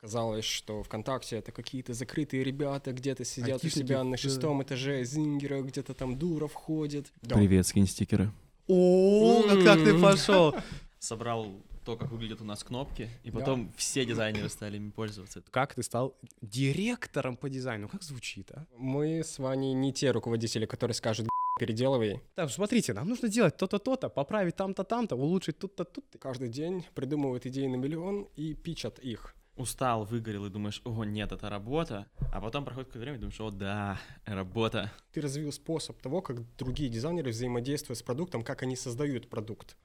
Казалось, что ВКонтакте это какие-то закрытые ребята, где-то сидят у себя на да. шестом этаже Зингера, где-то там Дуров ходит. Привет, скинь стикеры. О, ну как ты пошел? Собрал то, как выглядят у нас кнопки, и потом все дизайнеры стали ими пользоваться. Как ты стал директором по дизайну? Как звучит, а? Мы с Ваней не те руководители, которые скажут переделывай. Так, смотрите, нам нужно делать то-то, то-то, поправить там-то, там-то, улучшить тут-то, тут-то. Каждый день придумывают идеи на миллион и пичат их. Устал, выгорел и думаешь, о, нет, это работа. А потом проходит какое-то время и думаешь, о, да, работа. Ты развил способ того, как другие дизайнеры взаимодействуют с продуктом, как они создают продукт.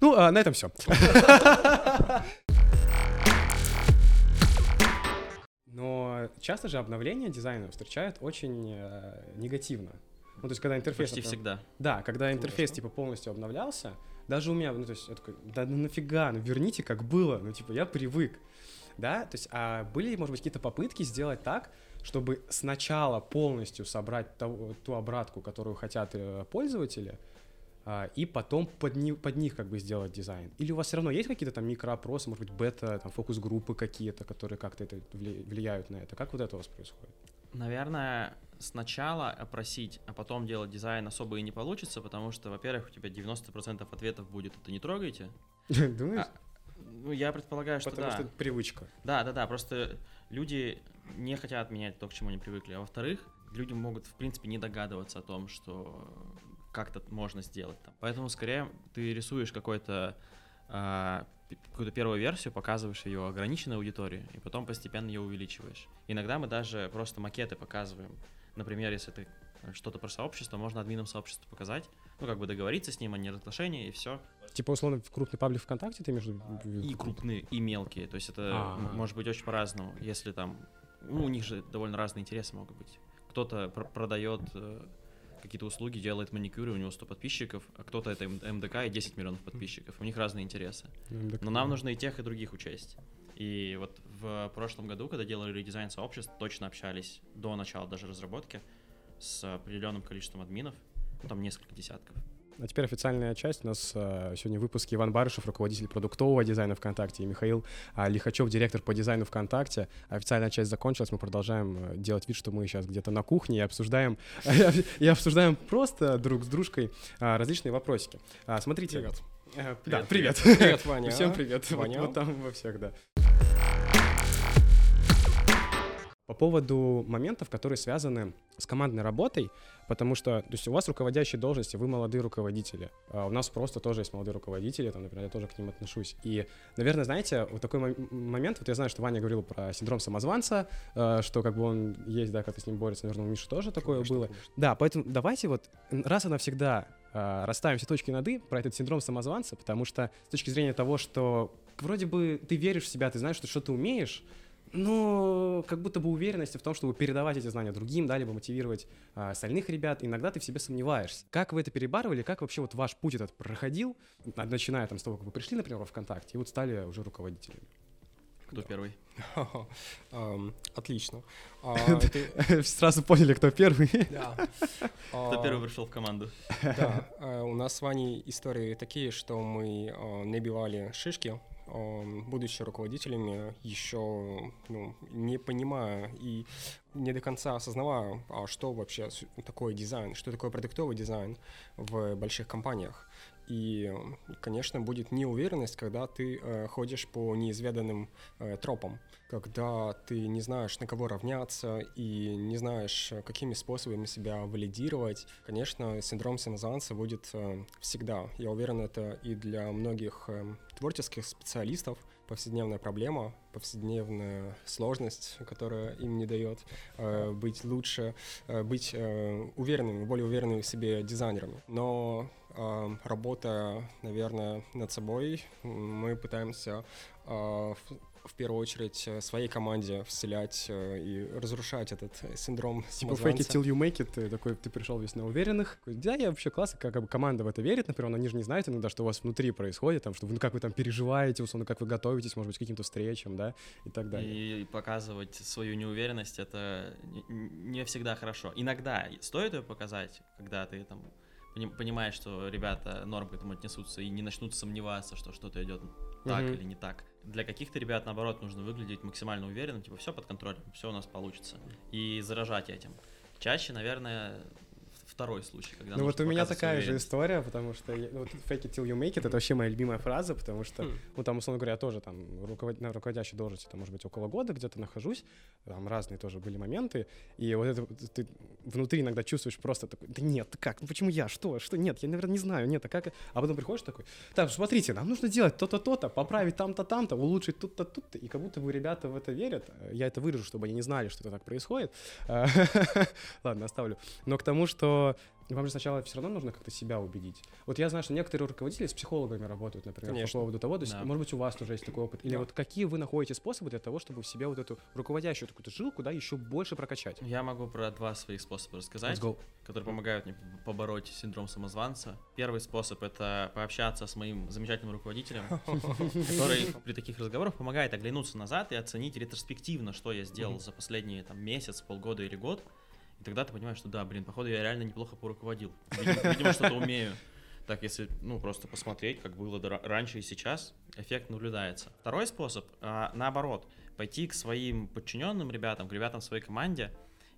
Ну, а, на этом все. Но часто же обновления дизайна встречают очень э, негативно. Ну, то есть, когда интерфейс... Почти всегда. Да, когда интерфейс, Конечно. типа, полностью обновлялся, даже у меня, ну, то есть, я такой, да ну нафига, ну верните, как было, ну, типа, я привык, да, то есть, а были, может быть, какие-то попытки сделать так, чтобы сначала полностью собрать ту, ту обратку, которую хотят э, пользователи, а, и потом под, ни- под них как бы сделать дизайн? Или у вас все равно есть какие-то там микроопросы, может быть, бета, там, фокус-группы какие-то, которые как-то это вли- влияют на это? Как вот это у вас происходит? Наверное, сначала опросить, а потом делать дизайн особо и не получится, потому что, во-первых, у тебя 90% ответов будет «это не трогайте». Думаешь? Ну, я предполагаю, что Потому да. что это привычка. Да, да, да, просто люди не хотят менять то, к чему они привыкли. А во-вторых, люди могут, в принципе, не догадываться о том, что как-то можно сделать там. Поэтому, скорее, ты рисуешь какой-то а, какую-то первую версию, показываешь ее ограниченной аудитории, и потом постепенно ее увеличиваешь. Иногда мы даже просто макеты показываем. Например, если ты э, что-то про сообщество, можно админам сообщества показать, ну, как бы договориться с ним о неразглашении, и все. Типа, условно, в крупный паблик ВКонтакте ты между... И крупные, и мелкие. То есть это А. м- может быть очень по-разному. Если там, ну, у них же довольно разные интересы могут быть. Кто-то пр- продает э, какие-то услуги, делает маникюр, и у него 100 подписчиков, а кто-то это МДК и 10 миллионов подписчиков. У них разные интересы. Но нам нужно и тех, и других учесть. И вот в прошлом году, когда делали редизайн сообществ, точно общались до начала даже разработки с определенным количеством админов, ну, там несколько десятков. А теперь официальная часть. У нас э, сегодня в выпуске Иван Барышев, руководитель продуктового дизайна ВКонтакте, и Михаил а, Лихачев, директор по дизайну ВКонтакте. Официальная часть закончилась, мы продолжаем э, делать вид, что мы сейчас где-то на кухне и обсуждаем, и обсуждаем просто друг с дружкой а, различные вопросики. А, Смотрите. Привет. Э, Да, привет. Привет, Ваня. Всем привет. Вот- Ваня. Вот там во всех, да. По поводу моментов, которые связаны с командной работой, потому что, то есть у вас руководящие должности, вы молодые руководители, а у нас просто тоже есть молодые руководители, там, например, я тоже к ним отношусь. И, наверное, знаете, вот такой мом- момент, вот я знаю, что Ваня говорил про синдром самозванца, э, что как бы он есть, да, когда с ним борется, наверное, у Миши тоже такое Конечно, было. конечно. Да, поэтому давайте вот раз и навсегда э, расставим все точки над «и» про этот синдром самозванца, потому что с точки зрения того, что вроде бы ты веришь в себя, ты знаешь, что что-то умеешь, но как будто бы уверенности в том, чтобы передавать эти знания другим, да, либо мотивировать а, остальных ребят, иногда ты в себе сомневаешься. Как вы это перебарывали, как вообще вот ваш путь этот проходил, начиная там с того, как вы пришли, например, во ВКонтакте, и вот стали уже руководителями? Кто первый? Ам, Отлично. А, ты- Сразу поняли, кто первый. да. Кто А, первый пришел в команду? Да, э, у нас с Ваней истории такие, что мы э, набивали шишки, будучи руководителями, еще ну, не понимая и не до конца осознавая, а что вообще такое дизайн, что такое продуктовый дизайн в больших компаниях. И, конечно, будет неуверенность, когда ты э, ходишь по неизведанным э, тропам, когда ты не знаешь, на кого равняться и не знаешь, э, какими способами себя валидировать. Конечно, синдром самозванца будет э, всегда. Я уверен, это и для многих э, творческих специалистов повседневная проблема, повседневная сложность, которая им не дает э, быть лучше, э, быть э, уверенными, более уверенными в себе дизайнерами. Но э, работая, наверное, над собой, мы пытаемся э, в, первую очередь э, своей команде вселять э, и разрушать этот э, синдром Типа fake it till you make it, ты такой, ты пришел весь на уверенных. Да, я вообще классно, как бы команда в это верит, например, они же не знают иногда, что у вас внутри происходит, там, что вы, ну, как вы там переживаете, условно, как вы готовитесь, может быть, к каким-то встречам, да, и так далее. И показывать свою неуверенность это не всегда хорошо. Иногда стоит ее показать, когда ты там понимает, что ребята норм к этому отнесутся и не начнут сомневаться, что что-то идет так Мгм. или не так. Для каких-то ребят, наоборот, нужно выглядеть максимально уверенным, типа, все под контролем, все у нас получится. И заражать этим. Чаще, наверное, второй случай, когда Ну вот у меня такая же история, потому что я- вот fake it till you make it это вообще моя любимая фраза, потому что, Хм. ну там, условно говоря, я тоже там руковод- на руководящей должности, там, может быть, около года где-то нахожусь, там разные тоже были моменты, и вот это вот ты внутри иногда чувствуешь просто такой, да нет, как, ну почему я, что, что, нет, я, наверное, не знаю, нет, а как, а потом приходишь такой, так, смотрите, нам нужно делать то-то, то-то, поправить там-то, там-то, улучшить тут-то, тут-то, и как будто бы ребята в это верят, я это вырежу, чтобы они не знали, что это так происходит, ладно, оставлю, но к тому, что вам же сначала все равно нужно как-то себя убедить. Вот я знаю, что некоторые руководители с психологами работают, например, Конечно. по поводу того, то есть, Да. может быть, у вас тоже есть такой опыт. Или Да. вот какие вы находите способы для того, чтобы в себе вот эту руководящую такую жилку, да, еще больше прокачать? Я могу про два своих способа рассказать. Которые помогают мне побороть синдром самозванца. Первый способ — это пообщаться с моим замечательным руководителем, который при таких разговорах помогает оглянуться назад и оценить ретроспективно, что я сделал за последние там, месяц, полгода или год. И тогда ты понимаешь, что да, блин, походу я реально неплохо поруководил. Видимо, видимо, что-то умею. Так, если, ну, просто посмотреть, как было раньше и сейчас, эффект наблюдается. Второй способ, а, наоборот, пойти к своим подчиненным ребятам, к ребятам в своей команде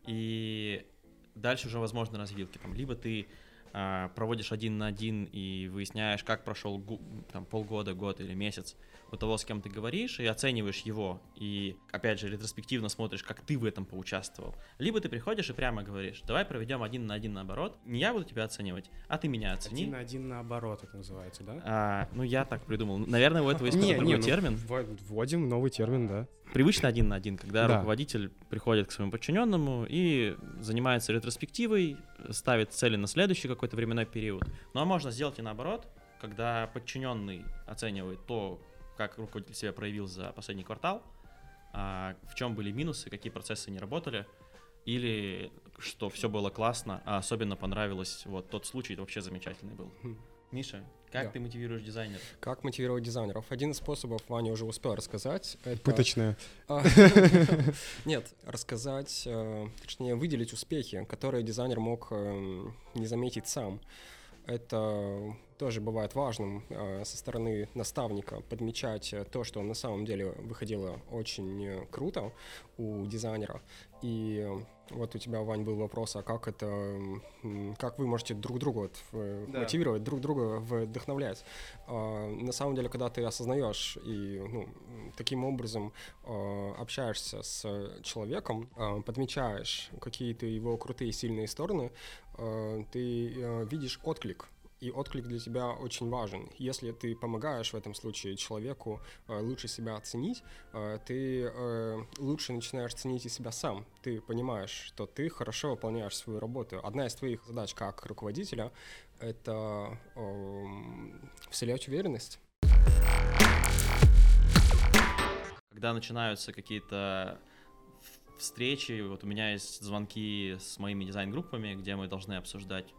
и дальше уже возможны развилки. Там, либо ты проводишь один на один и выясняешь, как прошел там, полгода, год или месяц у того, с кем ты говоришь, и оцениваешь его, и, опять же, ретроспективно смотришь, как ты в этом поучаствовал. Либо ты приходишь и прямо говоришь, давай проведем один на один наоборот, не я буду тебя оценивать, а ты меня оцени. Один на один наоборот это называется, да? А, ну, я так придумал. Наверное, у этого есть какой-то другой ну, термин. вво- Вводим новый термин, да. Привычно один на один, когда Да. руководитель приходит к своему подчиненному и занимается ретроспективой, ставит цели на следующий какой-то временной период. Ну а можно сделать и наоборот, когда подчиненный оценивает то, как руководитель себя проявил за последний квартал, а, в чем были минусы, какие процессы не работали, или что все было классно, а особенно понравилось вот тот случай, вообще замечательный был. Хм. Миша, как Да. ты мотивируешь дизайнера? Как мотивировать дизайнеров? Один из способов Ваня уже успел рассказать. Это... Пыточная. А, Нет, рассказать, э, точнее, выделить успехи, которые дизайнер мог эм, не заметить сам. Это тоже бывает важным э, со стороны наставника подмечать э, то, что на самом деле выходило очень круто у дизайнера. И вот у тебя, Вань, был вопрос, а как это, как вы можете друг друга вот, в- Да. мотивировать, друг друга вдохновлять. А, На самом деле, когда ты осознаешь и ну, таким образом э, общаешься с человеком, э, подмечаешь какие-то его крутые сильные стороны, э, ты э, видишь отклик. И отклик для тебя очень важен. Если ты помогаешь в этом случае человеку э, лучше себя оценить, э, ты э, лучше начинаешь ценить и себя сам. Ты понимаешь, что ты хорошо выполняешь свою работу. Одна из твоих задач как руководителя — это эм, вселять уверенность. когда начинаются какие-то встречи, вот у меня есть звонки с моими дизайн-группами, где мы должны обсуждать,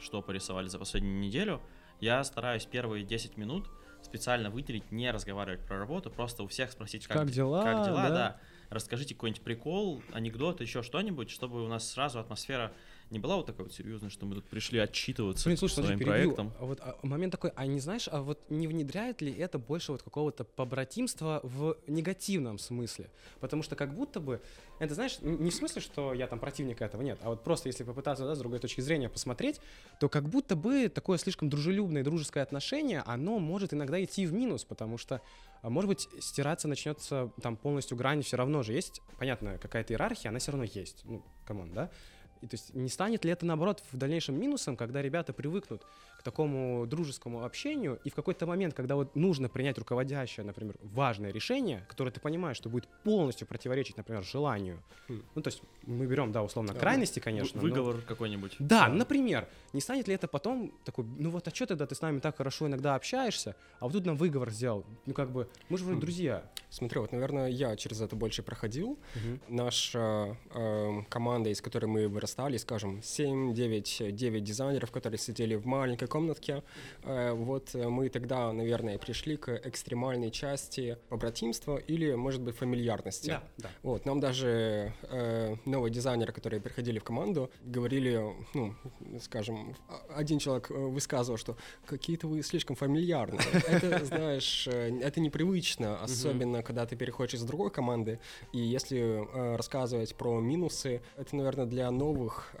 что порисовали за последнюю неделю, я стараюсь первые 10 минут специально выделить, не разговаривать про работу, просто у всех спросить, как, Как дела, как дела, да. да. Расскажите какой-нибудь прикол, анекдот, еще что-нибудь, чтобы у нас сразу атмосфера не была вот такой вот серьезной, что мы тут пришли отчитываться Блин, слушай, своим перебью. проектом. А вот а, момент такой, а не знаешь, а вот не внедряет ли это больше вот какого-то побратимства в негативном смысле? Потому что как будто бы, это знаешь, не в смысле, что я там противник этого, нет, а вот просто если попытаться да, с другой точки зрения посмотреть, то как будто бы такое слишком дружелюбное дружеское отношение, оно может иногда идти в минус, потому что, а, может быть, стираться начнется там полностью грань, все равно же есть, понятно, какая-то иерархия, она все равно есть, ну, come on, да? И то есть не станет ли это, наоборот, в дальнейшем минусом, когда ребята привыкнут к такому дружескому общению, и в какой-то момент, когда вот нужно принять руководящее, например, важное решение, которое ты понимаешь, что будет полностью противоречить, например, желанию. Хм. Ну, то есть мы берем, да, условно, Да, крайности, конечно. но- Выговор какой-нибудь. Да, например, не станет ли это потом такой, ну вот, а что тогда ты с нами так хорошо иногда общаешься, а вот тут нам выговор сделал? Ну, как бы, мы же вроде Хм. друзья. Смотри, вот, наверное, я через это больше проходил. Мгм. Наша э, команда, из которой мы вырастали, скажем, 7-9 9 дизайнеров, которые сидели в маленькой комнатке. Э, вот э, мы тогда, наверное, пришли к экстремальной части побратимства или, может быть, фамильярности. Да, да. Вот, нам даже э, новые дизайнеры, которые приходили в команду, говорили, ну, скажем, один человек э, высказывал, что какие-то вы слишком фамильярны. Это, знаешь, это непривычно, особенно когда ты переходишь из другой команды, и если рассказывать про минусы, это, наверное, для новых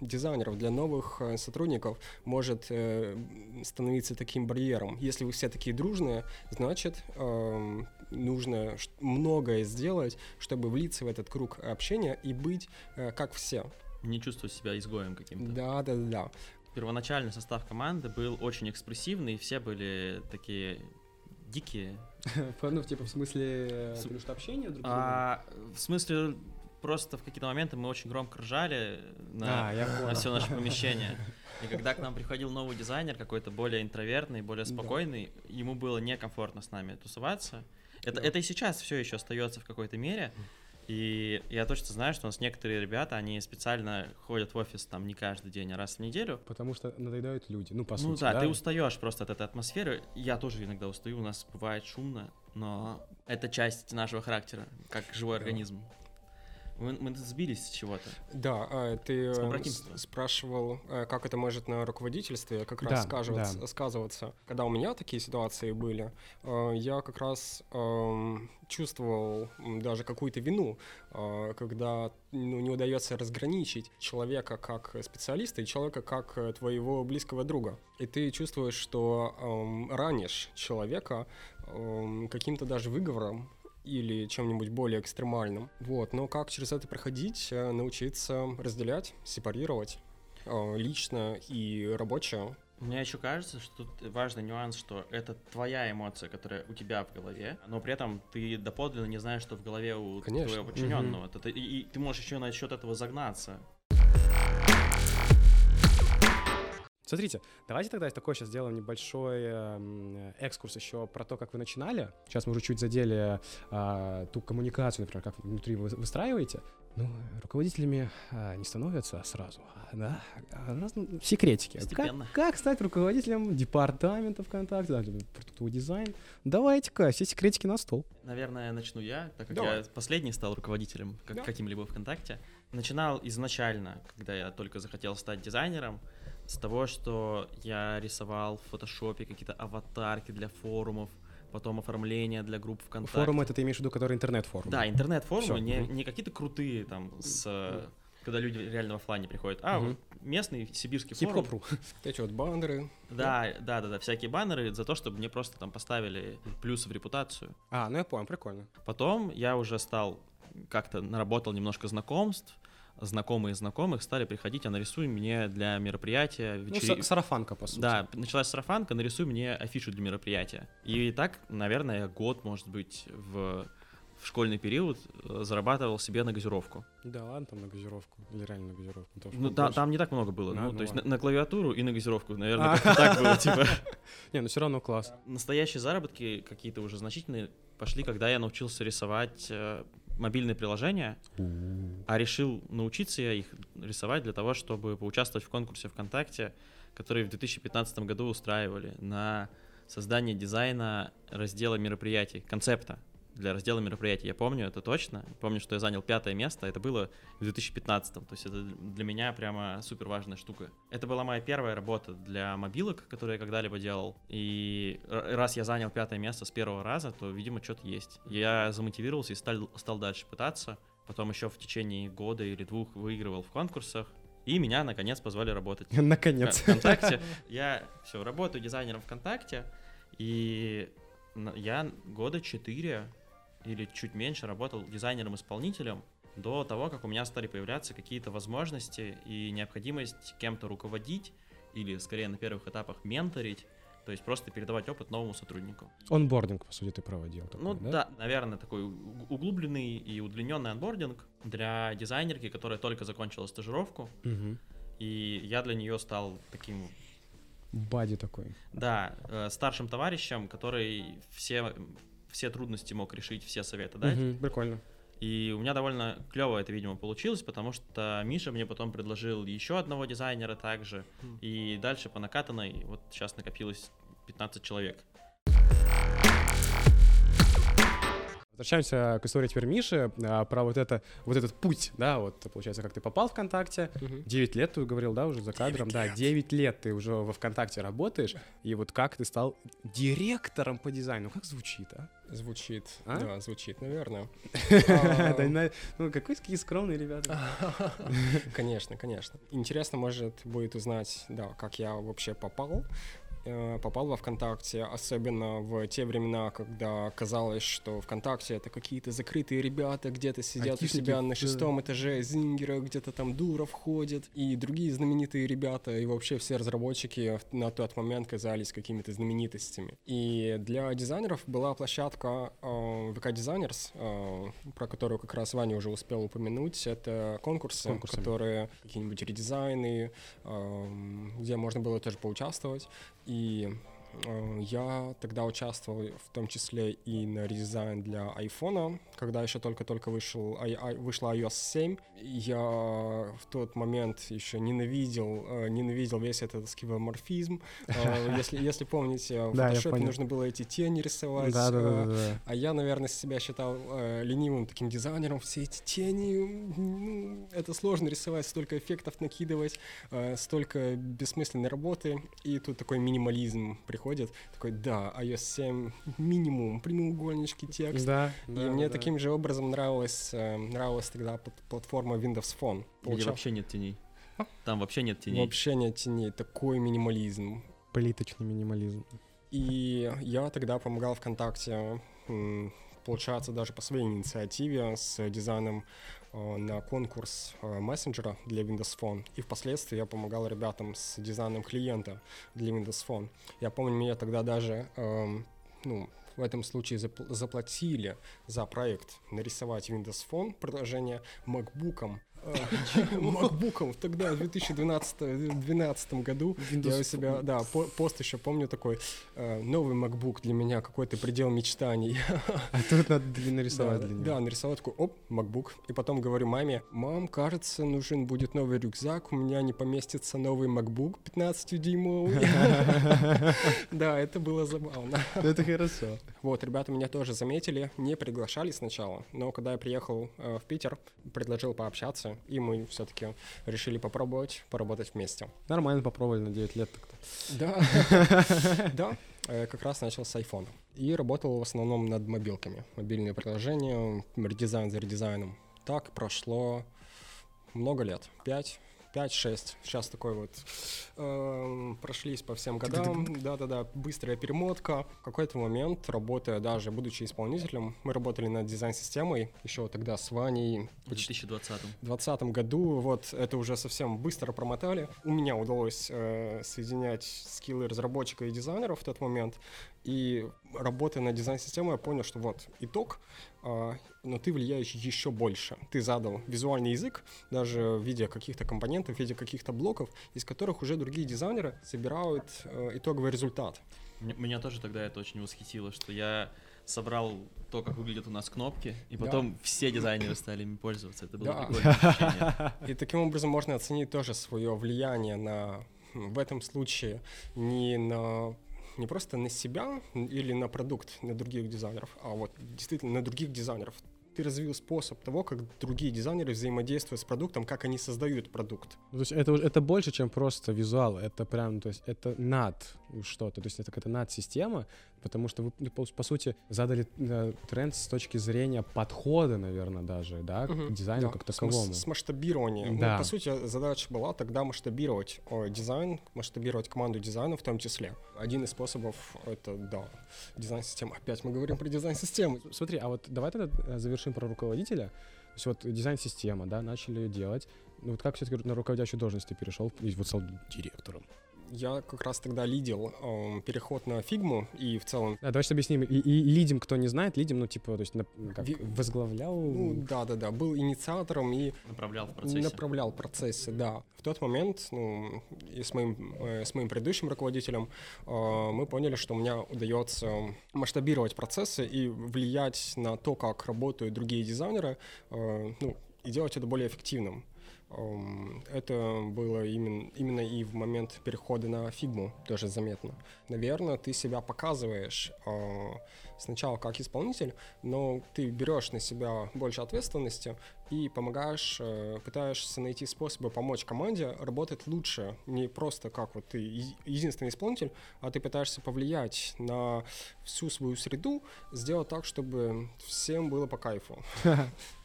дизайнеров, для новых сотрудников может э, становиться таким барьером. Если вы все такие дружные, значит, э, нужно многое сделать, чтобы влиться в этот круг общения и быть э, как все. Не чувствовать себя изгоем каким-то. Да, да, да. Первоначальный состав команды был очень экспрессивный, все были такие дикие. Ну, типа, в смысле, потому что общение друг с другом? А, в смысле, просто в какие-то моменты мы очень громко ржали на, А, на все наше помещение. И когда к нам приходил новый дизайнер, какой-то более интровертный, более Да. спокойный, ему было некомфортно с нами тусоваться. Это, Да. это и сейчас все еще остается в какой-то мере. И я точно знаю, что у нас некоторые ребята, они специально ходят в офис там не каждый день, а раз в неделю. Потому что надоедают люди, ну, по ну сути, да, ты устаешь просто от этой атмосферы. Я тоже иногда устаю, у нас бывает шумно, но это часть нашего характера, как живой Да. организм. Мы, мы сбились с чего-то. Да, а, ты э, спрашивал, э, как это может на руководительстве как Да, раз сказываться, да. сказываться. Когда у меня такие ситуации были, э, я как раз эм, чувствовал даже какую-то вину, когда ну, не удается разграничить человека как специалиста и человека как твоего близкого друга. И ты чувствуешь, что эм, ранишь человека эм, каким-то даже выговором, или чем-нибудь более экстремальным. Вот, но как через это проходить, э, научиться разделять, сепарировать э, лично и рабочее. Мне еще кажется, что тут важный нюанс, что это твоя эмоция, которая у тебя в голове, но при этом ты доподлинно не знаешь, что в голове у Конечно. твоего подчиненного. Это- и, и ты можешь еще насчет этого загнаться. Смотрите, давайте тогда такой сейчас сделаем небольшой эм, экскурс еще про то, как вы начинали. Сейчас мы уже чуть задели а, ту коммуникацию, например, как внутри вы выстраиваете. Ну, руководителями а, не становятся сразу, да? А, раз- ну, секретики. Постепенно. Как, как стать руководителем департамента ВКонтакте, да, продуктовый дизайн? Давайте-ка, все секретики на стол. Наверное, начну я, так как Давай. я последний стал руководителем как, Да. каким-либо ВКонтакте. Начинал изначально, когда я только захотел стать дизайнером, с того, что я рисовал в фотошопе какие-то аватарки для форумов, потом оформление для групп ВКонтакте. Форум это ты имеешь в виду, который интернет-форум? Да, интернет-форумы, не, не какие-то крутые там с... э, Когда люди реально в оффлайне приходят, а вот местный сибирский форум. Хип-хоп.ру. Эти вот баннеры. Да, да, да, да, всякие баннеры за то, чтобы мне просто там поставили плюсы в репутацию. А, ну я понял, прикольно. Потом я уже стал как-то наработал немножко знакомств, знакомые знакомых стали приходить, а нарисуй мне для мероприятия Ну, вечери- са- сарафанка, по сути. Да, началась сарафанка, нарисуй мне афишу для мероприятия. И так, наверное, год, может быть, в, в школьный период э, зарабатывал себе на газировку. Да ладно, там на газировку. Или реально на газировку. Потому Ну, да, больше- там не так много было. Да, ну, ну то есть на, на клавиатуру и на газировку, наверное, А. так было, типа. Не, ну все равно класс. Настоящие заработки какие-то уже значительные пошли, когда я научился рисовать э, мобильные приложения, а решил научиться я их рисовать для того, чтобы поучаствовать в конкурсе ВКонтакте, который в 2015 году устраивали на создание дизайна раздела мероприятий, концепта для раздела мероприятий. Я помню это точно. Помню, что я занял пятое место. Это было в 2015. То есть это для меня прямо супер важная штука. Это была моя первая работа для мобилок, которую я когда-либо делал. И раз я занял пятое место с первого раза, то, видимо, что-то есть. Я замотивировался и стал, стал дальше пытаться. Потом еще в течение года или двух выигрывал в конкурсах. И меня, наконец, позвали работать в Наконец. ВКонтакте. Я все, работаю дизайнером ВКонтакте, и я года четыре или чуть меньше работал дизайнером-исполнителем до того, как у меня стали появляться какие-то возможности и необходимость кем-то руководить или, скорее, на первых этапах менторить, то есть просто передавать опыт новому сотруднику. Онбординг, по сути, ты проводил. такой, Ну да? наверное, такой углубленный и удлиненный анбординг для дизайнерки, которая только закончила стажировку, Мгм. и я для нее стал таким Бади такой. Да, э, старшим товарищем, который все, все трудности мог решить, все советы дать. Мгм, Прикольно. И у меня довольно клево это, видимо, получилось, потому что Миша мне потом предложил еще одного дизайнера также. Хм. И дальше по накатанной, вот сейчас накопилось 15 человек. Возвращаемся к истории теперь Миши, а, про вот, это, вот этот путь, да, вот получается, как ты попал в ВКонтакте, Мгм. 9 лет ты говорил, да, уже за кадром, да, 9 лет ты уже во ВКонтакте работаешь, и вот как ты стал директором по дизайну, как звучит, а? Звучит, А? да, звучит, наверное. На- Ну, какие скромные ребята. Конечно, конечно. Интересно, может, будет узнать, да, как я вообще попал попал во ВКонтакте, особенно в те времена, когда казалось, что ВКонтакте это какие-то закрытые ребята, где-то сидят у Айтишники, себя на да. шестом этаже Зингера, где-то там Дуров ходит, и другие знаменитые ребята, и вообще все разработчики на тот момент казались какими-то знаменитостями. И для дизайнеров была площадка э, VK Designers, э, про которую как раз Ваня уже успел упомянуть. Это конкурсы, Конкурсы. которые какие-нибудь редизайны, эм, где можно было тоже поучаствовать. И я тогда участвовал в том числе и на редизайн для айфона, когда еще только-только вышел, вышла iOS 7. Я в тот момент еще ненавидел, э, ненавидел весь этот скивоморфизм. Э, Если, если помните, в фотошопе нужно было эти тени рисовать. Э, а я, наверное, себя считал ленивым таким дизайнером. Все эти тени, это сложно рисовать, столько эффектов накидывать, столько бессмысленной работы. И тут такой минимализм приходит. Такой, да, iOS 7 минимум, прямоугольнички, текст. Да, И да, мне да. таким же образом нравилась, э, нравилась тогда пл- платформа Windows Phone. Где Получал- вообще нет теней. А? Там вообще нет теней. Вообще нет теней, такой минимализм. Плиточный минимализм. И я тогда помогал ВКонтакте, получается, даже по своей инициативе с дизайном на конкурс э, мессенджера для Windows Phone. И впоследствии я помогал ребятам с дизайном клиента для Windows Phone. Я помню, мне тогда даже, эм, ну, в этом случае запл- заплатили за проект нарисовать Windows Phone приложение MacBook'ом. Э, MacBook'ом тогда, в 2012 году. Я у себя, да, по- пост еще помню такой, э, новый MacBook для меня, какой-то предел мечтаний. А тут надо нарисовать да, для него. да, нарисовал такой, оп, MacBook. И потом говорю маме, мам, кажется, нужен будет новый рюкзак, у меня не поместится новый MacBook 15-дюймовый. Да, это было забавно. Это хорошо. Вот, ребята меня тоже заметили, не приглашали сначала, но когда я приехал э, в Питер, предложил пообщаться, и мы все-таки решили попробовать поработать вместе. Нормально попробовали на 9 лет так-то. Да, да, э, как раз начал с iPhone. И работал в основном над мобилками. Мобильные приложения, редизайн за редизайном. Так прошло много лет. Пять, 5-6. Сейчас такой вот эм, прошлись по всем годам. Да-да-да, быстрая перемотка. В какой-то момент, работая даже, будучи исполнителем, мы работали над дизайн-системой, еще тогда с Ваней В 2020 в 2020 году, вот это уже совсем быстро промотали. У меня удалось э, соединять скиллы разработчика и дизайнера в тот момент. И работая над дизайн-системой, я понял, что вот итог, а, но ты влияешь еще больше. Ты задал визуальный язык, даже в виде каких-то компонентов, в виде каких-то блоков, из которых уже другие дизайнеры собирают э, итоговый результат. Меня тоже тогда это очень восхитило, что я собрал то, как выглядят у нас кнопки, и Да. потом все дизайнеры стали ими пользоваться. Это было Да. прикольное ощущение. И таким образом можно оценить тоже свое влияние на, в этом случае, не на не просто на себя или на продукт, на других дизайнеров, а вот действительно на других дизайнеров. Ты развил способ того, как другие дизайнеры взаимодействуют с продуктом, как они создают продукт. То есть это, это больше, чем просто визуал, это прям, то есть это над что-то, то есть это какая-то над-система, потому что вы, ну, по, сути, задали э, тренд с точки зрения подхода, наверное, даже, да, к Мгм. дизайну Да, как с таковому. С, масштабированием. Ну, Да. по сути, задача была тогда масштабировать о, дизайн, масштабировать команду дизайна в том числе. Один из способов — это, да, дизайн-система. Опять мы говорим про дизайн-систему. Смотри, а вот давай тогда э, завершим про руководителя. То есть вот дизайн-система, да, начали ее делать. Ну вот как все-таки на руководящую должность ты перешел и вот стал директором? Я как раз тогда лидил эм, переход на фигму и в целом... Да, давайте объясним. И, и лидим, кто не знает, лидим, ну, типа, то есть, на- как, Ви- возглавлял... Ну, да-да-да, был инициатором и Направлял в процессе. направлял процессы, да. В тот момент, ну, и с моим, э, с моим предыдущим руководителем э, мы поняли, что у меня удается масштабировать процессы и влиять на то, как работают другие дизайнеры, э, ну, и делать это более эффективным. Это было именно, именно и в момент перехода на фигму тоже заметно. Наверное, ты себя показываешь э, сначала как исполнитель, но ты берешь на себя больше ответственности и помогаешь, э, пытаешься найти способы помочь команде работать лучше. Не просто как вот ты единственный исполнитель, а ты пытаешься повлиять на всю свою среду, сделать так, чтобы всем было по кайфу.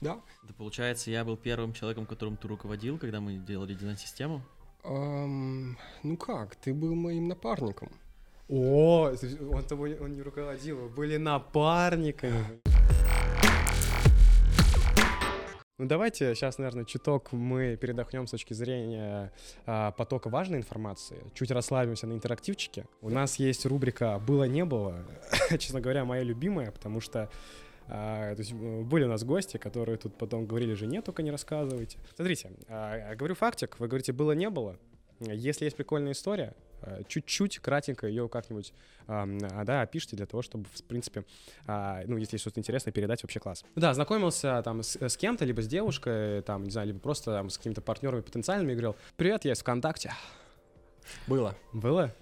Да? Да, получается, я был первым человеком, которым ты руководил, когда мы делали дизайн-систему. Ну как, ты был моим напарником. О, он тобой он не руководил, вы были напарниками. Ну давайте сейчас, наверное, чуток мы передохнем с точки зрения а, потока важной информации. Чуть расслабимся на интерактивчике. У нас есть рубрика «Было-не было». Честно говоря, моя любимая, потому что а, то есть, э, были у нас гости, которые тут потом говорили же, нет, только не рассказывайте. Смотрите, а, говорю фактик, вы говорите «было-не было». Если есть прикольная история, чуть-чуть, кратенько ее как-нибудь а, да, опишите для того, чтобы, в принципе, а, ну, если что-то интересное, передать вообще класс. Да, знакомился там с, с кем-то, либо с девушкой, там, не знаю, либо просто там, с какими-то партнерами потенциальными и говорил, привет, я из ВКонтакте. Было. Было?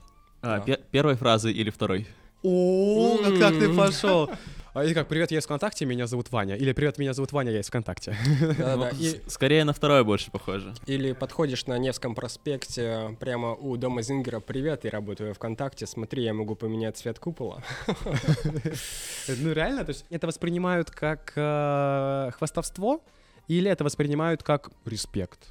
А, Да. пе- первой фразы или второй? О, ну как ты пошел? А или как, привет, я из ВКонтакте, меня зовут Ваня. Или привет, меня зовут Ваня, я из ВКонтакте. Да-да. Ну, И- Скорее на второе больше похоже. Или подходишь на Невском проспекте прямо у дома Зингера. Привет, я работаю ВКонтакте. Смотри, я могу поменять цвет купола. Ну реально, то есть это воспринимают как э, хвастовство или это воспринимают как респект?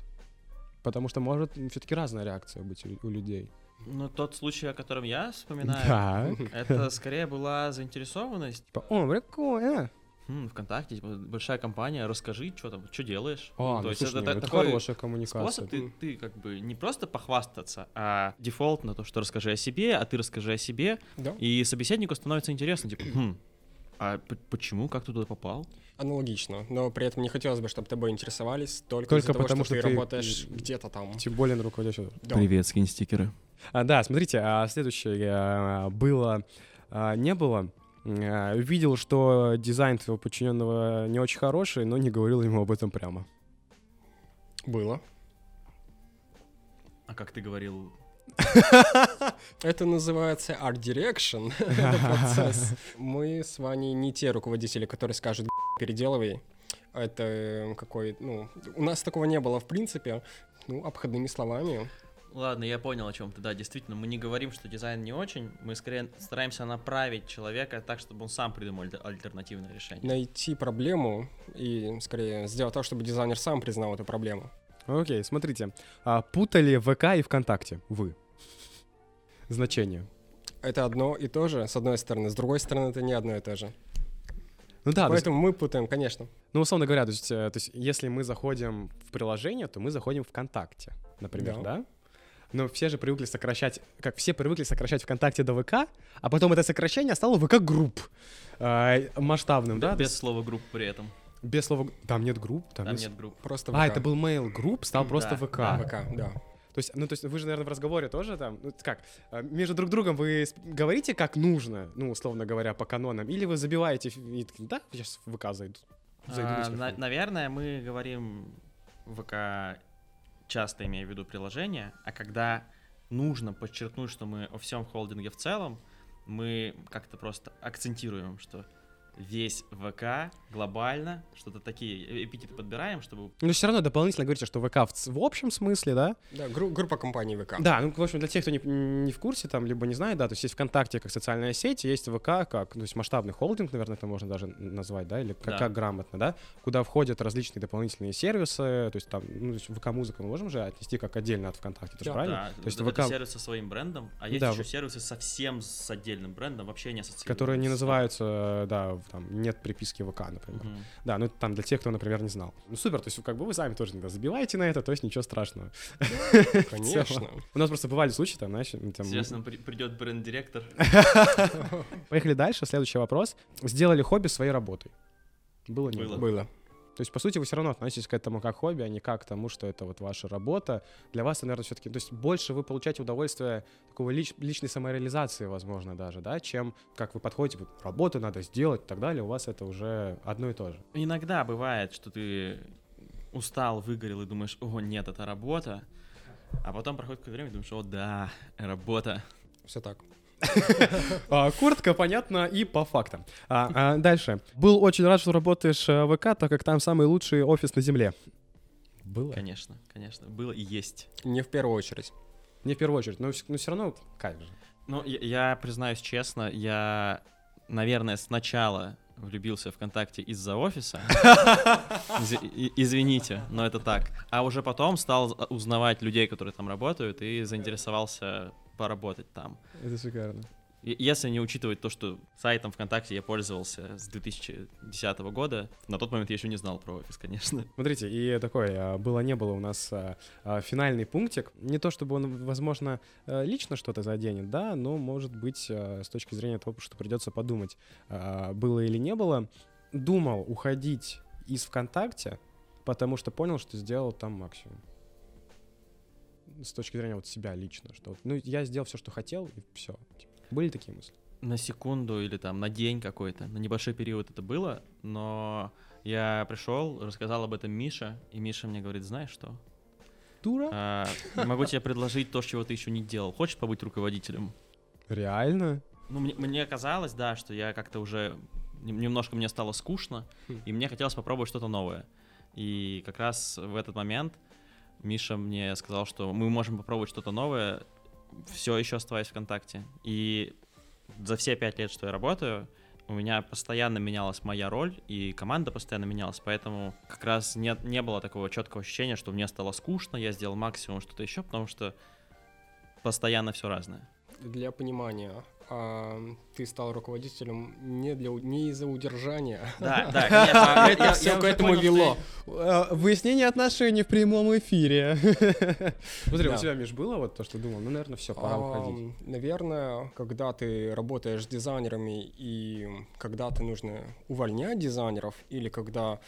Потому что может все-таки разная реакция быть у, у людей. Ну, тот случай, о котором я вспоминаю, Да. это скорее была заинтересованность. Типа, о, прикольно. Хм, ВКонтакте, типа, большая компания, расскажи, что там, что делаешь. А, То ну, есть слушай, это ну, та- это такой хорошая коммуникация. Способ ты, ты как бы не просто похвастаться, а дефолт на то, что расскажи о себе, а ты расскажи о себе, Да. и собеседнику становится интересно, типа, «Хм, а почему, как ты туда попал? Аналогично. Но при этом не хотелось бы, чтобы тобой интересовались только, Только из-за того, потому, что, что ты, ты- работаешь где-то там. Тем более на руководящем. Да. Привет, скинь стикеры. А, да, смотрите, а следующее а, было, а, не было. А, Увидел, что дизайн твоего подчиненного не очень хороший, но не говорил ему об этом прямо. Было. А как ты говорил? Это называется Art Direction. Процесс. Мы с Ваней не те руководители, которые скажут переделывай. Это э, какой, ну, у нас такого не было в принципе. Ну, обходными словами. Ладно, я понял, о чем ты. Да, действительно, мы не говорим, что дизайн не очень, мы скорее стараемся направить человека так, чтобы он сам придумал альтер- альтернативное решение. Найти проблему и, скорее, сделать так, чтобы дизайнер сам признал эту проблему. Окей, смотрите. А, путали ВК и ВКонтакте. Вы. Значение. Это одно и то же, с одной стороны. С другой стороны, это не одно и то же. Ну да, то есть, Поэтому мы путаем, конечно. ну условно говоря, то есть, э, то есть если мы заходим в приложение, то мы заходим в ВКонтакте, например, да? Да. Но все же привыкли сокращать, как все привыкли сокращать ВКонтакте до ВК, а потом это сокращение стало ВК-групп э, масштабным, да? Без слова групп при этом. Без слова... Там нет групп? Там, Там нет... нет групп. Просто А, ВК. это был mail групп, стал Да, просто ВК. да. ВК, да. То есть, ну, то есть вы же, наверное, в разговоре тоже там, ну, как, э, между друг другом вы говорите, как нужно, ну, условно говоря, по канонам, или вы забиваете, и да, сейчас в ВК зайду. зайду А, телефон». на- наверное, мы говорим ВК часто имея в виду приложение, а когда нужно подчеркнуть, что мы о всем холдинге в целом, мы как-то просто акцентируем, что весь ВК глобально, что-то такие эпитеты подбираем, чтобы... Но все равно дополнительно говорите, что ВК в, в общем смысле, да? Да, гру- группа компаний ВК. Да, ну, в общем, для тех, кто не, не в курсе, там, либо не знает, да, то есть есть ВКонтакте как социальная сеть, есть ВК как, то есть масштабный холдинг, наверное, это можно даже назвать, да, или как, Да. как грамотно, да, куда входят различные дополнительные сервисы, то есть там, ну, ВК-музыку мы можем же отнести как отдельно от ВКонтакте, это же Да. правильно? Да, То есть это, ВК сервис со своим брендом, а есть Да, еще в- сервисы совсем с отдельным брендом, вообще не ассоциируемые. которые не называются, да, там нет приписки ВК, например. Мгм. Да, ну там для тех, кто, например, не знал. Ну супер, то есть как бы вы сами тоже иногда забиваете на это, то есть ничего страшного. Конечно. У нас просто бывали случаи, там, знаешь, там... При- придет бренд-директор. Поехали дальше, следующий вопрос. Сделали хобби своей работой? Было, не Было. было? То есть, по сути, вы все равно относитесь к этому как хобби, а не как к тому, что это вот ваша работа. Для вас, наверное, все-таки, то есть больше вы получаете удовольствие такого лич- личной самореализации, возможно, даже, да, чем как вы подходите, вот, работу надо сделать и так далее, у вас это уже одно и то же. Иногда бывает, что ты устал, выгорел и думаешь, о, нет, это работа. А потом проходит какое-то время и думаешь, о, да, работа. Все так. А, коротко, понятно и по фактам. А, а, дальше. Был очень рад, что работаешь э, в ВК, так как там самый лучший офис на земле. Было? Конечно, конечно, было и есть. Не в первую очередь. Не в первую очередь, но, все равно кайф же. Ну, я, я признаюсь честно, я, наверное, сначала влюбился в ВКонтакте из-за офиса. Извините, но это так. А уже потом стал узнавать людей, которые там работают, и заинтересовался поработать там. Это шикарно. Если не учитывать то, что сайтом ВКонтакте я пользовался с 2010 года, на тот момент я еще не знал про офис, конечно. Смотрите, и такой а, было-не было у нас а, а, финальный пунктик. Не то чтобы он, возможно, э, лично что-то заденет, да, но, может быть, а, с точки зрения того, что придется подумать, было или не было. Думал уходить из ВКонтакте, потому что понял, что сделал там максимум. С точки зрения вот себя лично, что вот, ну, я сделал все, что хотел, и все. Были такие мысли? На секунду или там на день какой-то, на небольшой период это было, но я пришел, рассказал об этом Мише, и Миша мне говорит, знаешь что, Дура? А, могу тебе предложить то, чего ты еще не делал. Хочешь побыть руководителем? Реально? Ну, мне, мне казалось, да, что я как-то уже нем- немножко мне стало скучно, Хм. и мне хотелось попробовать что-то новое. И как раз в этот момент Миша мне сказал, что мы можем попробовать что-то новое, все еще оставаясь ВКонтакте. И за все пять лет, что я работаю, у меня постоянно менялась моя роль, и команда постоянно менялась, поэтому как раз нет, не было такого четкого ощущения, что мне стало скучно, я сделал максимум что-то еще, потому что постоянно все разное. Для понимания, а, ты стал руководителем не, для, не из-за удержания. Да, да, конечно. Это я- все я к этому вело. Э, Выяснение отношений в прямом эфире. Смотри, у тебя, Миш, было вот то, что думал, ну, наверное, все, пора уходить. Наверное, когда ты работаешь с дизайнерами и когда ты нужно увольнять дизайнеров или когда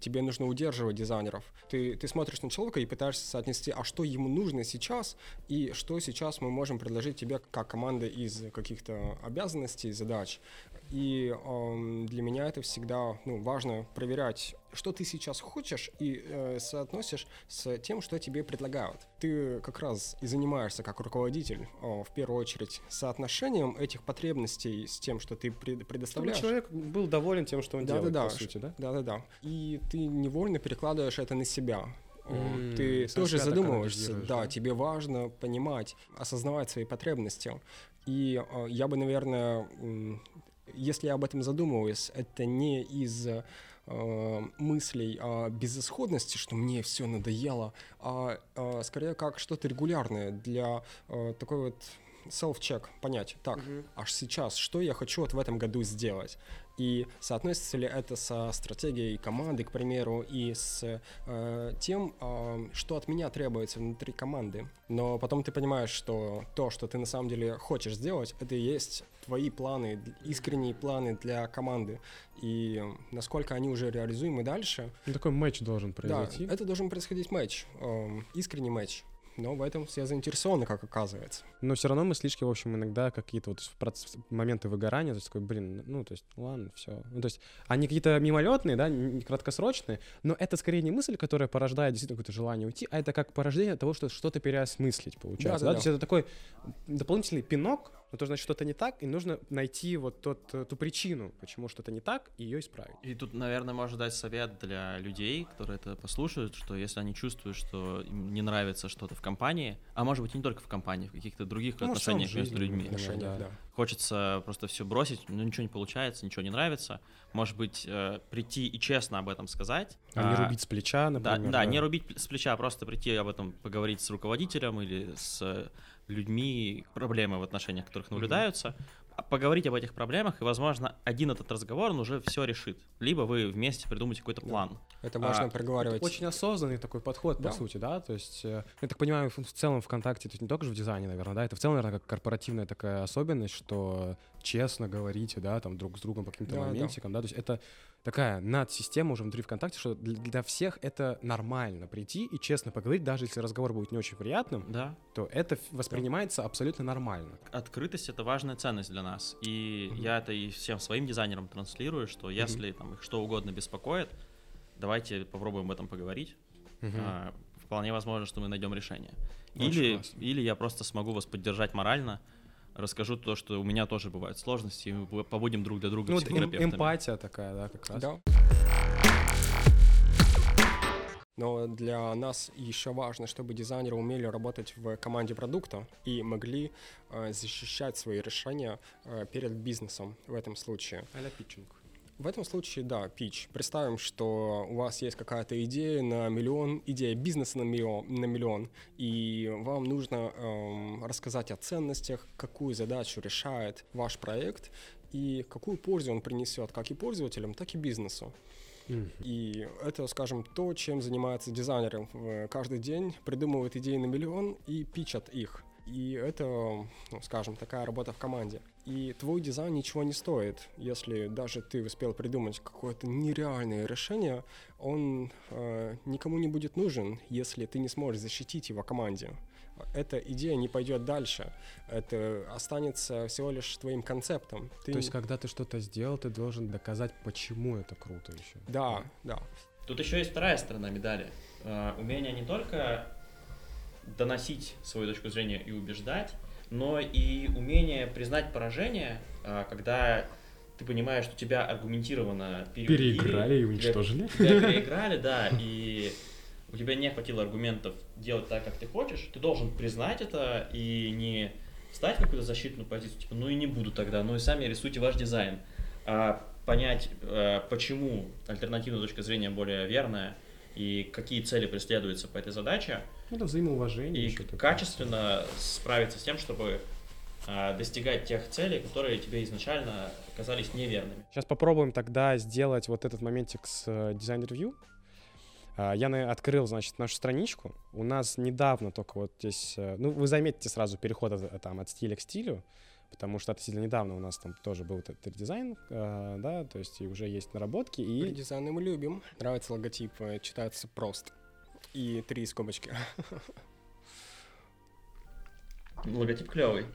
тебе нужно удерживать дизайнеров, ты, ты смотришь на человека и пытаешься соотнести, а что ему нужно сейчас и что сейчас мы можем предложить тебе как команда из каких-то обязанностей, задач. И ам, для меня это всегда ну, важно проверять, что ты сейчас хочешь, и э, соотносишь с тем, что тебе предлагают. Ты как раз и занимаешься как руководитель, э, в первую очередь, соотношением этих потребностей с тем, что ты пред- Чтобы предоставляешь. человек был доволен тем, что он делает, Да-да-да, по сути, да? Да-да-да. И ты невольно перекладываешь это на себя. М, Ты тоже задумываешься, да, да? тебе важно понимать, осознавать свои потребности. И э, я бы, наверное, если я об этом задумываюсь, это не из э, мыслей о безысходности, что мне все надоело, а э, скорее как что-то регулярное для э, такой вот self-check, понять, так, аж сейчас, что я хочу вот в этом году сделать. И соотносится ли это со стратегией команды, к примеру, и с э, тем, э, что от меня требуется внутри команды. Но потом ты понимаешь, что то, что ты на самом деле хочешь сделать, это и есть твои планы, искренние планы для команды. И насколько они уже реализуемы дальше, Ну, такой матч должен произойти. да, это должен происходить матч, эм, искренний матч. Но в этом я заинтересован, как оказывается. Но все равно мыслишки, в общем, иногда какие-то вот проц- моменты выгорания, то есть такой, блин, ну, то есть, ладно, все. Ну, то есть, они какие-то мимолетные, да, не краткосрочные, но это скорее не мысль, которая порождает действительно какое-то желание уйти, а это как порождение того, что что-то переосмыслить, получается. Да, Да-да-да. То есть это такой дополнительный пинок, но то значит что-то не так, и нужно найти вот тот, э, ту причину, почему что-то не так, и ее исправить. И тут, наверное, можно дать совет для людей, которые это послушают, что если они чувствуют, что им не нравится что-то в компании, а может быть и не только в компании, в каких-то других Ну, отношениях в между жизни, людьми. например. Отношения, да. да. Хочется просто все бросить, но ничего не получается, ничего не нравится. Может быть, э, прийти и честно об этом сказать. А, не рубить с плеча, Да, например. да, не рубить с плеча, а просто прийти об этом поговорить с руководителем или с э, людьми, проблемы в отношениях которых наблюдаются, поговорить об этих проблемах, и, возможно, один этот разговор, он уже все решит. Либо вы вместе придумаете какой-то Да. план. Это можно А, проговаривать. Очень осознанный такой подход, Да. по сути, да, то есть, э, я так понимаю, в в целом ВКонтакте, то есть не только же в дизайне, наверное, да, это в целом, наверное, как корпоративная такая особенность, что честно говорите, да, там друг с другом по каким-то Да, да. моментикам, да, то есть это такая надсистема уже внутри ВКонтакте, что для, всех это нормально прийти и честно поговорить, даже если разговор будет не очень приятным, Да. то это воспринимается абсолютно нормально. Открытость это важная ценность для нас. И Мгм. я это и всем своим дизайнерам транслирую, что если там их что угодно беспокоит, давайте попробуем об этом поговорить. Мгм. А, вполне возможно, что мы найдем решение. Очень Или, классно. или я просто смогу вас поддержать морально, расскажу то, что у меня тоже бывают сложности, и мы побудем друг для друга Ну, вот эм- психотерапевтами. эмпатия такая, да, как раз. Да. Но для нас еще важно, чтобы дизайнеры умели работать в команде продукта и могли э, защищать свои решения э, перед бизнесом в этом случае. А-ля питчинг. В этом случае, да, пич. Представим, что у вас есть какая-то идея на миллион, идея бизнеса на миллион, на миллион и вам нужно эм, рассказать о ценностях, какую задачу решает ваш проект и какую пользу он принесет как и пользователям, так и бизнесу. И это, скажем, то, чем занимается дизайнеры. Э, Каждый день придумывают идеи на миллион и пичат их. И это, ну, скажем, такая работа в команде. И твой дизайн ничего не стоит, если даже ты успел придумать какое-то нереальное решение, он э, никому не будет нужен, если ты не сможешь защитить его команде. Эта идея не пойдет дальше. Это останется всего лишь твоим концептом. Ты То есть, когда ты что-то сделал, ты должен доказать, почему это круто еще. Да, да. Тут еще есть вторая сторона медали. Э, Умение не только доносить свою точку зрения и убеждать, но и умение признать поражение, э, когда ты понимаешь, что тебя аргументированно переубедили, Переиграли и уничтожили. Тебя переиграли, да, и у тебя не хватило аргументов делать так, как ты хочешь, ты должен признать это и не встать в какую-то защитную позицию, типа, ну и не буду тогда, ну и сами рисуйте ваш дизайн, а понять, э, почему альтернативная точка зрения более верная и какие цели преследуются по этой задаче, это взаимоуважение. и качественно справиться с тем, чтобы э, достигать тех целей, которые тебе изначально казались неверными. Сейчас попробуем тогда сделать вот этот моментик с э, дизайн-ревью. А, Я на- открыл, значит, нашу страничку. У нас недавно только вот здесь... э, Ну, вы заметите сразу переход от, э, там, от стиля к стилю, потому что относительно недавно у нас там тоже был этот дизайн, да, то есть и уже есть наработки. И И дизайн мы любим. Нравится логотип, э, читается просто. И три скобочки. Логотип клевый.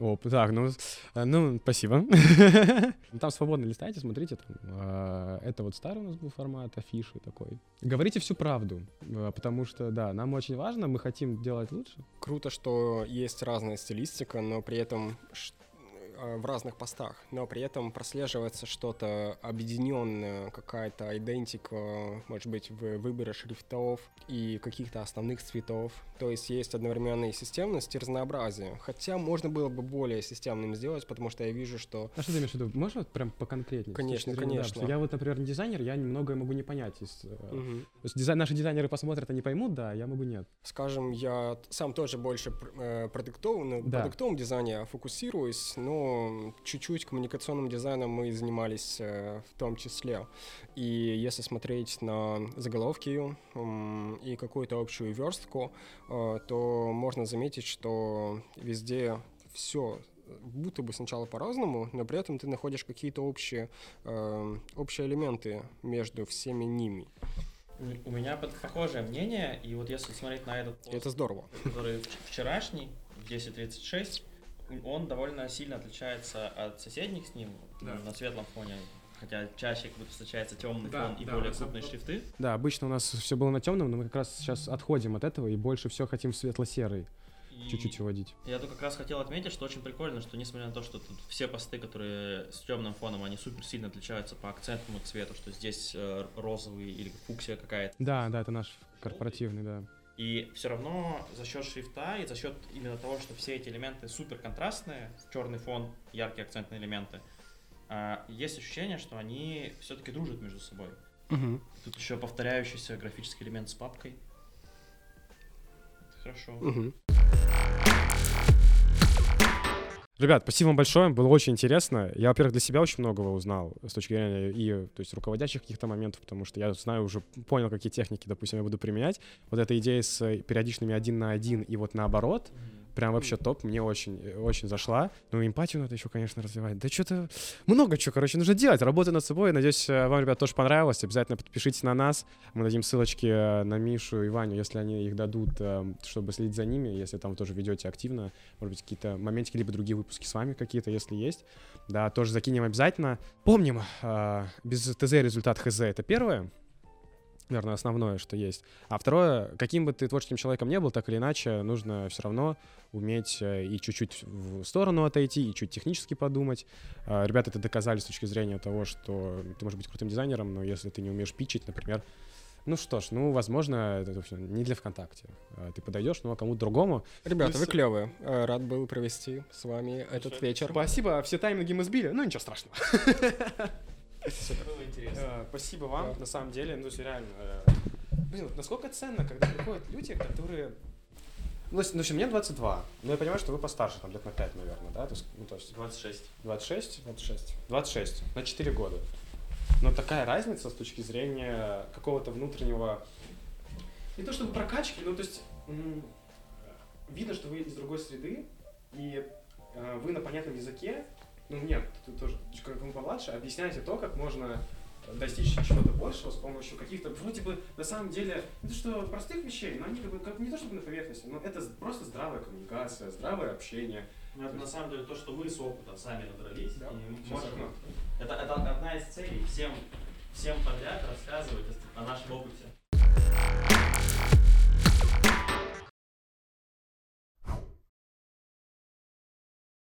О, так, ну, э, ну, спасибо. Ну, Там свободно листайте, смотрите. Там, э, это вот старый у нас был формат, афиши такой. Говорите всю правду, э, потому что, да, нам очень важно, мы хотим делать лучше. Круто, что есть разная стилистика, но при этом э, в разных постах, но при этом прослеживается что-то объединенное, какая-то идентика, может быть, в выборе шрифтов и каких-то основных цветов. То есть есть одновременно и системность, и разнообразие. Хотя можно было бы более системным сделать, потому что я вижу, что А что ты имеешь в виду? Можешь вот прям поконкретнее? Конечно, зрения, да, конечно. что я вот, например, не дизайнер, я немногое могу не понять. из, э, мгм, То есть дизайн, наши дизайнеры посмотрят, они поймут, да, я могу нет. скажем, я сам тоже больше э, продуктов, на Да. продуктовом дизайне фокусируюсь, но чуть-чуть коммуникационным дизайном мы занимались э, в том числе. И если смотреть на заголовки и какую-то общую верстку, э, то можно заметить, что везде все будто бы сначала по-разному, но при этом ты находишь какие-то общие, э, общие элементы между всеми ними. У- меня похожее мнение, и вот если смотреть на этот пост, Это здорово. который вч- вчерашний, в 10.36, он довольно сильно отличается от соседних с ним Да. на светлом фоне, хотя чаще как будто встречается темный Да, фон и да, более крупные шрифты. Да, обычно у нас все было на темном, но мы как раз сейчас отходим от этого и больше все хотим в светло-серый И чуть-чуть выводить. Я тут как раз хотел отметить, что очень прикольно, что несмотря на то, что тут все посты, которые с темным фоном, они супер сильно отличаются по акцентному цвету, что здесь э, розовый или фуксия какая-то. Да, да, это наш корпоративный, да. И все равно за счет шрифта и за счет именно того, что все эти элементы супер контрастные, черный фон, яркие акцентные элементы, а, есть ощущение, что они все-таки дружат между собой. Тут еще повторяющийся графический элемент с папкой. Это хорошо. Мгм. Ребят, спасибо вам большое, было очень интересно. Я, во-первых, для себя очень многого узнал с точки зрения и то есть, руководящих каких-то моментов, потому что я знаю, уже понял, какие техники, допустим, я буду применять. Вот эта идея с периодичными один на один и вот наоборот, прям вообще топ, мне очень, очень зашла. Ну, эмпатию надо еще, конечно, развивать. Да что-то много чего, короче, нужно делать, работать над собой. Надеюсь, э, вам, ребят, тоже понравилось. Обязательно подпишитесь на нас. Мы дадим ссылочки э, на Мишу и Ваню, если они их дадут, э, чтобы следить за ними, если там тоже ведете активно. Может быть, какие-то моментики, либо другие выпуски с вами какие-то, если есть. Да, тоже закинем обязательно. Помним, без ТЗ результат ХЗ — это первое наверное, основное, что есть. А второе, каким бы ты творческим человеком не был, так или иначе, нужно все равно уметь э, и чуть-чуть в сторону отойти, и чуть технически подумать. А, ребята это доказали с точки зрения того, что ты можешь быть крутым дизайнером, но если ты не умеешь пичить, например, ну что ж, ну, возможно, это все не для ВКонтакте. А, ты подойдешь, ну, а кому-то другому. Ребята, вы клевые. Э, рад был провести с вами этот вечер. Спасибо, все тайминги мы сбили, ну, ничего страшного. Было интересно. Э, спасибо вам, на самом деле, ну, реально. Э, блин, насколько ценно, когда приходят люди, которые ну, то есть, мне 22, но я понимаю, что вы постарше, там, лет на 5, наверное, да? То есть, ну, то есть 26. 26? 26. 26, на 4 года. Но такая разница с точки зрения какого-то внутреннего... Не то чтобы прокачки, ну, то есть видно, что вы из другой среды, и э, вы на понятном языке, ну, нет, ты тоже, вы помладше, объясняете то, как можно достичь чего-то большего с помощью каких-то, вроде бы, на самом деле, это что, простых вещей, но они как бы, как, не то чтобы на поверхности, но это просто здравая коммуникация, здравое общение. Ну, это на самом деле то, что мы с опытом сами надрались. Да. И можем, это, это одна из целей всем, всем подряд рассказывать о нашем опыте.